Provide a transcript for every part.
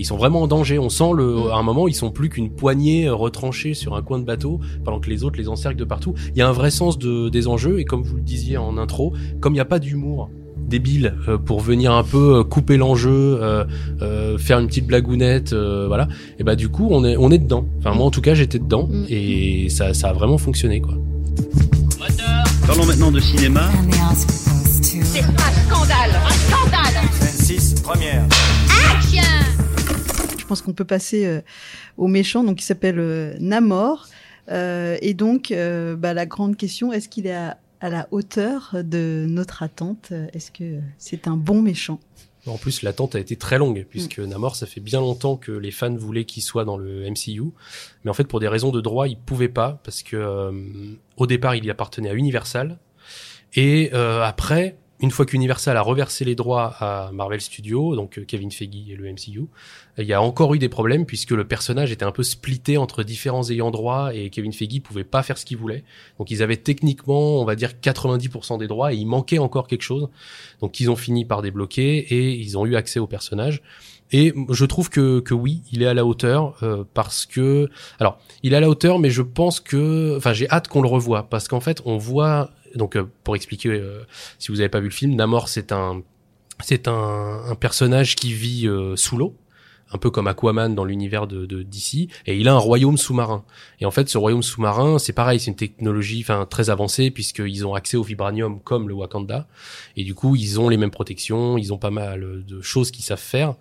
ils sont vraiment en danger. On sent le, à un moment, ils sont plus qu'une poignée retranchée sur un coin de bateau, pendant que les autres les encerclent de partout. Il y a un vrai sens de, des enjeux, et comme vous le disiez en intro, comme il n'y a pas d'humour débile euh, pour venir un peu euh, couper l'enjeu, euh, faire une petite blagounette, voilà. Et bah du coup on est on est dedans. Enfin moi en tout cas j'étais dedans mm. et ça ça a vraiment fonctionné quoi. Parlons maintenant de cinéma. C'est un scandale, un scandale. 26 première. Action. Je pense qu'on peut passer au méchant donc il s'appelle Namor. et donc, bah, la grande question, est-ce qu'il est à à la hauteur de notre attente? Est-ce que c'est un bon méchant? En plus, l'attente a été très longue, puisque mm. Namor, ça fait bien longtemps que les fans voulaient qu'il soit dans le MCU. Mais en fait, pour des raisons de droit, il pouvait pas, parce que euh, au départ, il y appartenait à Universal. Et euh, après, une fois qu'Universal a reversé les droits à Marvel Studios, donc euh, Kevin Feige et le MCU, il y a encore eu des problèmes puisque le personnage était un peu splitté entre différents ayants droit et Kevin Feige pouvait pas faire ce qu'il voulait. Donc ils avaient techniquement, on va dire 90% des droits et il manquait encore quelque chose. Donc ils ont fini par débloquer et ils ont eu accès au personnage. Et je trouve que, oui, il est à la hauteur euh, parce que alors il est à la hauteur, mais je pense que enfin j'ai hâte qu'on le revoie parce qu'en fait on voit donc euh, pour expliquer, euh, si vous n'avez pas vu le film, Namor c'est un c'est un, un, personnage qui vit euh, sous l'eau un peu comme Aquaman dans l'univers de, de DC, et il a un royaume sous-marin. Et en fait, ce royaume sous-marin, c'est pareil, c'est une technologie, enfin très avancée puisqu'ils ont accès au vibranium comme le Wakanda, et du coup, ils ont les mêmes protections, ils ont pas mal de choses qu'ils savent faire,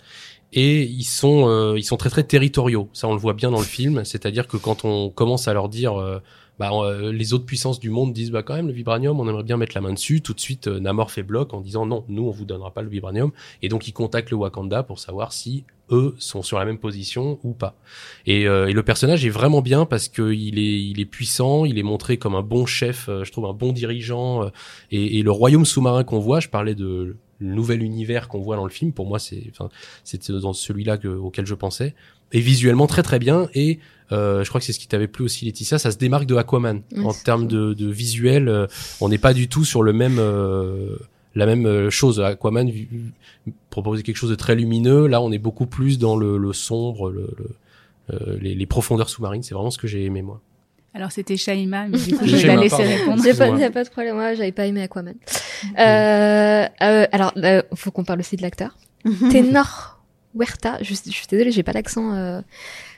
et ils sont ils sont très très territoriaux. Ça, on le voit bien dans le film, c'est-à-dire que quand on commence à leur dire bah, euh, les autres puissances du monde disent bah quand même le vibranium, on aimerait bien mettre la main dessus. Tout de suite, euh, Namor fait bloc en disant non, nous on vous donnera pas le vibranium. Et donc ils contactent le Wakanda pour savoir si eux sont sur la même position ou pas. Et, euh, et le personnage est vraiment bien parce que il est il est puissant, il est montré comme un bon chef, je trouve un bon dirigeant. et, et le royaume sous-marin qu'on voit, je parlais de le nouvel univers qu'on voit dans le film. Pour moi, c'est c'était dans celui-là auquel je pensais. Et visuellement très très bien et euh, je crois que c'est ce qui t'avait plu aussi, Laetitia. Ça se démarque de Aquaman en termes de, de, visuel. Euh, on n'est pas du tout sur le même euh, la même euh, chose. Aquaman proposait quelque chose de très lumineux. Là, on est beaucoup plus dans le, le sombre, le, les, les, profondeurs sous-marines. C'est vraiment ce que j'ai aimé moi. Alors c'était Shaima, mais du coup je vais la laisser répondre. J'ai pas, pas de problème, moi j'avais pas aimé Aquaman. Euh, euh, alors, euh, faut qu'on parle aussi de l'acteur. Ténor Huerta, je, je suis désolée, j'ai pas l'accent. Euh,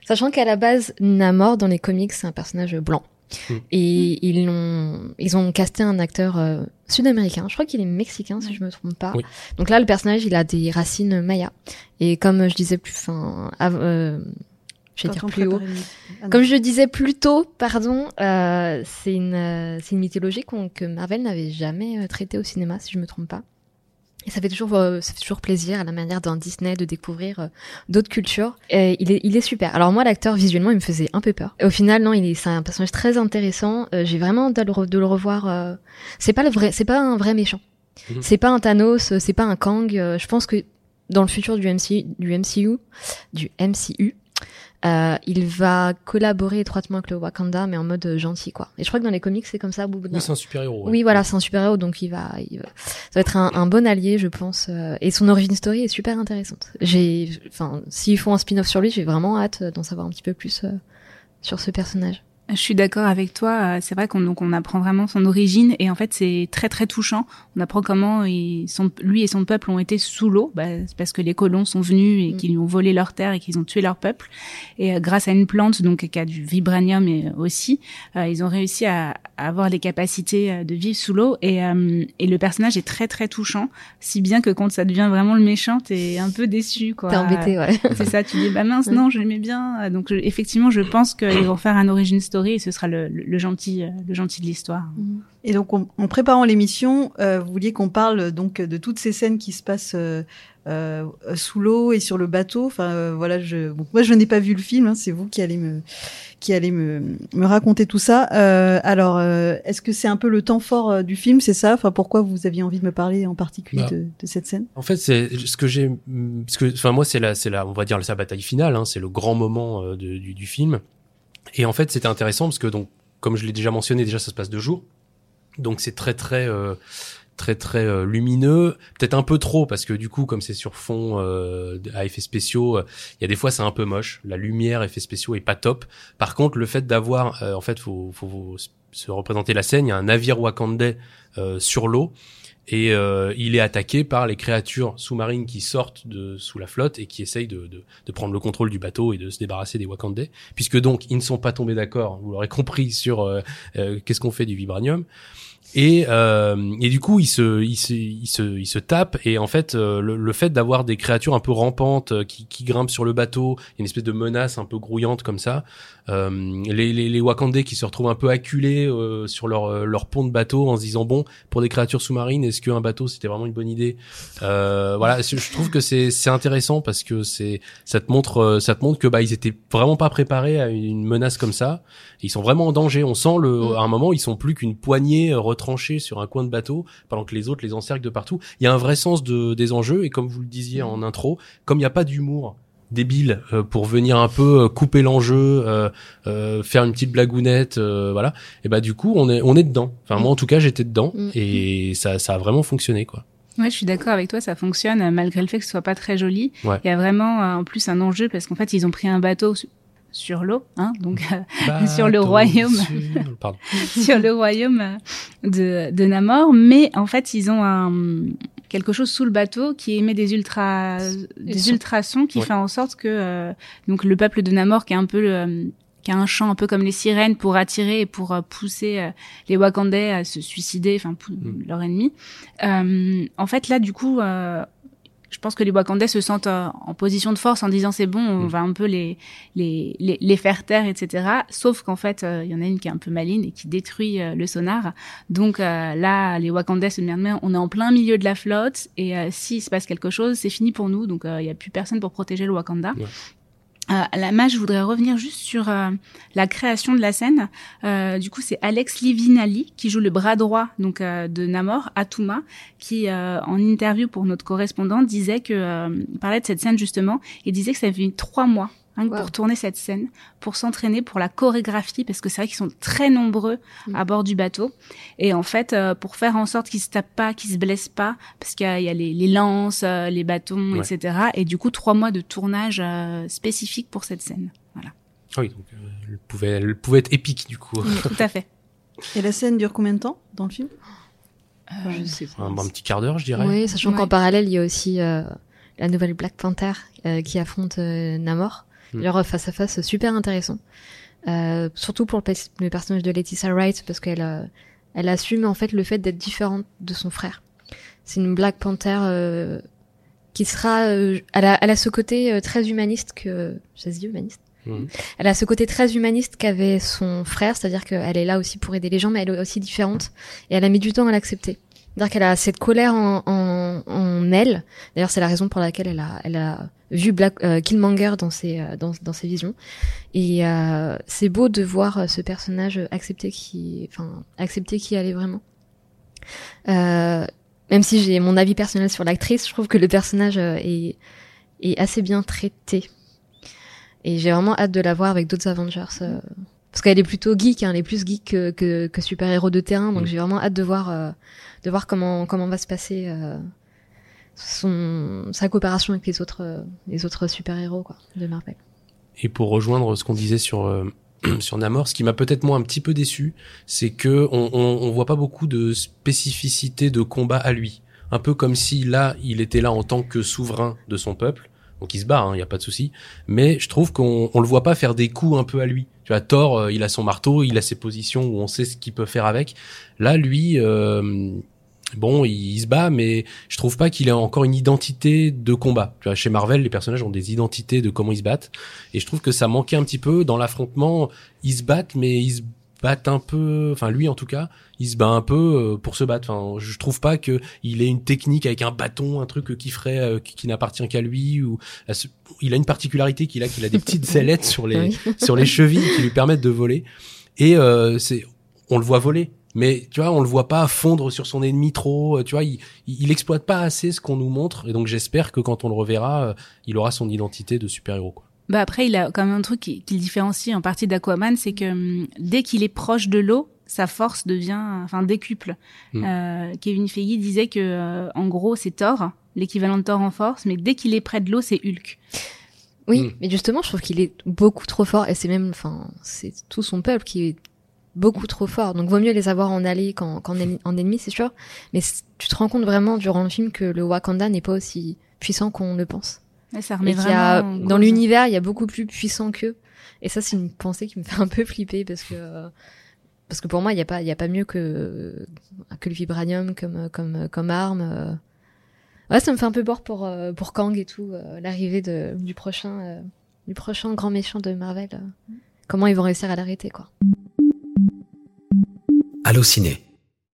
Sachant qu'à la base, Namor dans les comics, c'est un personnage blanc. Hmm. Et ils ont, ils ont casté un acteur euh, sud-américain. Je crois qu'il est mexicain, si je me trompe pas. Donc là, le personnage, il a des racines mayas. Et comme je disais plus, enfin, euh, je vais dire plus haut. Ah comme je disais plus tôt, pardon, euh, c'est une, euh, c'est une mythologie que Marvel n'avait jamais traitée au cinéma, si je me trompe pas. Et ça fait toujours, euh, ça fait toujours plaisir à la manière d'un Disney de découvrir euh, d'autres cultures. Et il est, il est super. Alors moi, l'acteur visuellement, il me faisait un peu peur. Et au final, non, il est, c'est un personnage très intéressant. Euh, j'ai vraiment de le, de le revoir. c'est pas le vrai, c'est pas un vrai méchant. Mhm. C'est pas un Thanos, c'est pas un Kang. je pense que dans le futur du MCU, du MCU, du MCU, euh, il va collaborer étroitement avec le Wakanda, mais en mode euh, gentil, quoi. Et je crois que dans les comics, c'est comme ça. oui, c'est un super héros. Oui, voilà, c'est un super héros, donc il va, il va... ça va être un, un, bon allié, je pense. Euh, et son origin story est super intéressante. J'ai, enfin, s'ils font un spin-off sur lui, j'ai vraiment hâte d'en savoir un petit peu plus sur ce personnage. Je suis d'accord avec toi. C'est vrai qu'on donc on apprend vraiment son origine et en fait c'est très très touchant. On apprend comment ils sont, lui et son peuple ont été sous l'eau bah, parce que les colons sont venus et mm. qu'ils lui ont volé leur terre et qu'ils ont tué leur peuple. Et euh, grâce à une plante donc qui a du vibranium et, aussi, euh, ils ont réussi à, avoir les capacités euh, de vivre sous l'eau et, et le personnage est très très touchant, si bien que quand ça devient vraiment le méchant, t'es un peu déçu quoi. T'es embêté ouais. C'est ça, tu dis bah mince non je l'aimais bien. Donc effectivement je pense qu'ils vont faire un origin story et ce sera le, le, gentil, euh, le gentil de l'histoire. Mhm. Et donc, en préparant l'émission, euh, vous vouliez qu'on parle donc de toutes ces scènes qui se passent euh, euh sous l'eau et sur le bateau. Enfin, voilà, je, moi, je n'ai pas vu le film. Hein, c'est vous qui allez me, qui allez me, me raconter tout ça. alors, est-ce que c'est un peu le temps fort du film, c'est ça? Enfin, pourquoi vous aviez envie de me parler en particulier bah, de, de, cette scène? En fait, c'est ce que j'ai, ce que, enfin, moi, c'est la, c'est la, on va dire sa bataille finale. Hein, c'est le grand moment de, du, du film. Et en fait, c'était intéressant parce que donc, comme je l'ai déjà mentionné, déjà ça se passe deux jours. Donc c'est très très euh, très très euh, lumineux, peut-être un peu trop parce que du coup comme c'est sur fond euh, à effets spéciaux, euh, il y a des fois c'est un peu moche. La lumière, effets spéciaux est pas top. Par contre, le fait d'avoir, en fait, faut, faut, se représenter la scène. Il y a un navire wakandais sur l'eau et il est attaqué par les créatures sous-marines qui sortent de sous la flotte et qui essayent de, de, de, prendre le contrôle du bateau et de se débarrasser des Wakandais, puisque donc ils ne sont pas tombés d'accord, vous l'aurez compris sur qu'est-ce qu'on fait du vibranium. Et, euh, et du coup, il se, il se, il se, il se tape. Et en fait, euh, le, le, fait d'avoir des créatures un peu rampantes euh, qui, qui grimpent sur le bateau, une espèce de menace un peu grouillante comme ça. Euh, les, les, les Wakandais qui se retrouvent un peu acculés euh, sur leur, leur pont de bateau en se disant bon, pour des créatures sous-marines, est-ce qu'un bateau c'était vraiment une bonne idée? Voilà, je trouve que c'est, c'est intéressant parce que c'est, ça te montre, ça te montre que bah ils étaient vraiment pas préparés à une menace comme ça. ils sont vraiment en danger. On sent le, mm. à un moment, ils sont plus qu'une poignée tranché sur un coin de bateau pendant que les autres les encerclent de partout. Il y a un vrai sens de, des enjeux et comme vous le disiez en intro, comme il n'y a pas d'humour débile euh, pour venir un peu euh, couper l'enjeu, euh, faire une petite blagounette, voilà. Et bah du coup on est on est dedans. Enfin moi en tout cas j'étais dedans mm. et ça ça a vraiment fonctionné quoi. Ouais, je suis d'accord avec toi, ça fonctionne malgré le fait que ce soit pas très joli. Il y a vraiment en plus un enjeu parce qu'en fait ils ont pris un bateau sur l'eau, hein, donc euh, sur le royaume, sur, le royaume de, de Namor, mais en fait ils ont un quelque chose sous le bateau qui émet des ultra des ultrasons qui fait en sorte que euh, donc le peuple de Namor qui est un peu le, qui a un chant un peu comme les sirènes pour attirer et pour euh, pousser les Wakandais à se suicider, enfin mm. leur ennemi. en fait là du coup je pense que les Wakandais se sentent euh, en position de force en disant c'est bon, on mm. va un peu les, les, les, faire taire, etc. Sauf qu'en fait, il euh, y en a une qui est un peu maligne et qui détruit euh, le sonar. Donc là, les Wakandais se disent mais on est en plein milieu de la flotte et s'il se passe quelque chose, c'est fini pour nous. Donc il n'y a plus personne pour protéger le Wakanda. Euh, là, je voudrais revenir juste sur euh, la création de la scène. Euh, du coup, c'est Alex Livinali qui joue le bras droit donc euh, de Namor, Atuma, qui en interview pour notre correspondant disait que parlait de cette scène justement et disait que ça fait trois mois Hein, pour tourner cette scène, pour s'entraîner pour la chorégraphie, parce que c'est vrai qu'ils sont très nombreux mm. à bord du bateau. Et en fait, euh, pour faire en sorte qu'ils se tapent pas, qu'ils se blessent pas, parce qu'il y, a les, les lances, euh, les bâtons, etc. Et du coup, trois mois de tournage euh, spécifique pour cette scène. Voilà. Ah oui, donc elle pouvait, elle pouvait être épique du coup. tout à fait. Et la scène dure combien de temps dans le film? Je sais pas. Un, petit quart d'heure, je dirais. Oui, sachant qu'en parallèle, il y a aussi la nouvelle Black Panther qui affronte Namor. Mm. Leur face à face super intéressant. Euh, surtout pour le, personnage de Laetitia Wright parce qu'elle euh, elle assume en fait le fait d'être différente de son frère. C'est une Black Panther euh, qui sera, euh, elle a, elle, a, ce côté euh, très humaniste que, j'ai dit humaniste. Mm. Elle a ce côté très humaniste qu'avait son frère, c'est-à-dire qu'elle est là aussi pour aider les gens, mais elle est aussi différente et elle a mis du temps à l'accepter. C'est-à-dire qu'elle a cette colère en, en, en elle. D'ailleurs, c'est la raison pour laquelle elle a, elle a vu Black euh, Killmonger dans ses euh, dans, dans ses visions. Et euh, c'est beau de voir euh, ce personnage accepter qui, enfin, accepter qui elle est vraiment. Euh, même si j'ai mon avis personnel sur l'actrice, je trouve que le personnage est est assez bien traité. Et j'ai vraiment hâte de la voir avec d'autres Avengers. Parce qu'elle est plutôt geek, hein, elle est plus geek que, que, que super-héros de terrain, donc mm. j'ai vraiment hâte de voir de voir comment comment va se passer euh, son sa coopération avec les autres les autres super héros quoi de Marvel. Et pour rejoindre ce qu'on disait sur euh, sur Namor, ce qui m'a peut-être moi un petit peu déçu, c'est que on, on, on, voit pas beaucoup de spécificité de combat à lui. Un peu comme si là, il était là en tant que souverain de son peuple. Donc il se bat, il hein, y a pas de souci. Mais je trouve qu'on on le voit pas faire des coups un peu à lui. Tu vois, Thor, euh, il a son marteau, il a ses positions où on sait ce qu'il peut faire avec. Là, lui, euh, bon, il, se bat, mais je trouve pas qu'il ait encore une identité de combat. Tu vois, chez Marvel, les personnages ont des identités de comment ils se battent, et je trouve que ça manquait un petit peu dans l'affrontement. Ils se battent, mais ils se battent un peu, enfin lui en tout cas, il se bat un peu euh, pour se battre. Enfin, je trouve pas que il ait une technique avec un bâton, un truc qui ferait, euh, qui, n'appartient qu'à lui. Ou il a une particularité qu'il a, qu'il a des petites ailettes sur les sur les chevilles qui lui permettent de voler. Et euh, c'est, on le voit voler mais tu vois on le voit pas fondre sur son ennemi trop euh, tu vois il, il exploite pas assez ce qu'on nous montre et donc j'espère que quand on le reverra il aura son identité de super héros quoi bah après il a quand même un truc qui, qui le différencie en partie d'Aquaman c'est que hum, dès qu'il est proche de l'eau sa force devient, enfin, décuple. Mm. Euh, Kevin Feige disait que, euh, en gros, c'est Thor, l'équivalent de Thor en force, mais dès qu'il est près de l'eau, c'est Hulk. Oui, Mm. mais justement, je trouve qu'il est beaucoup trop fort et c'est même, enfin, c'est tout son peuple qui est beaucoup trop fort. Donc, vaut mieux les avoir en allié qu'en en, en ennemi, c'est sûr. Mais tu te rends compte vraiment durant le film que le Wakanda n'est pas aussi puissant qu'on le pense. Ouais, ça remet Et a, vraiment en dans l'univers, il y a beaucoup plus puissant qu'eux. Et ça, c'est une pensée qui me fait un peu flipper parce que, euh, parce que pour moi, il n'y a pas, il y a pas mieux que, que le vibranium comme, comme, comme arme. Ouais, ça me fait un peu peur pour, pour Kang et tout, euh, l'arrivée de, du prochain, euh, du prochain grand méchant de Marvel. Comment ils vont réussir à l'arrêter, quoi. Allociné,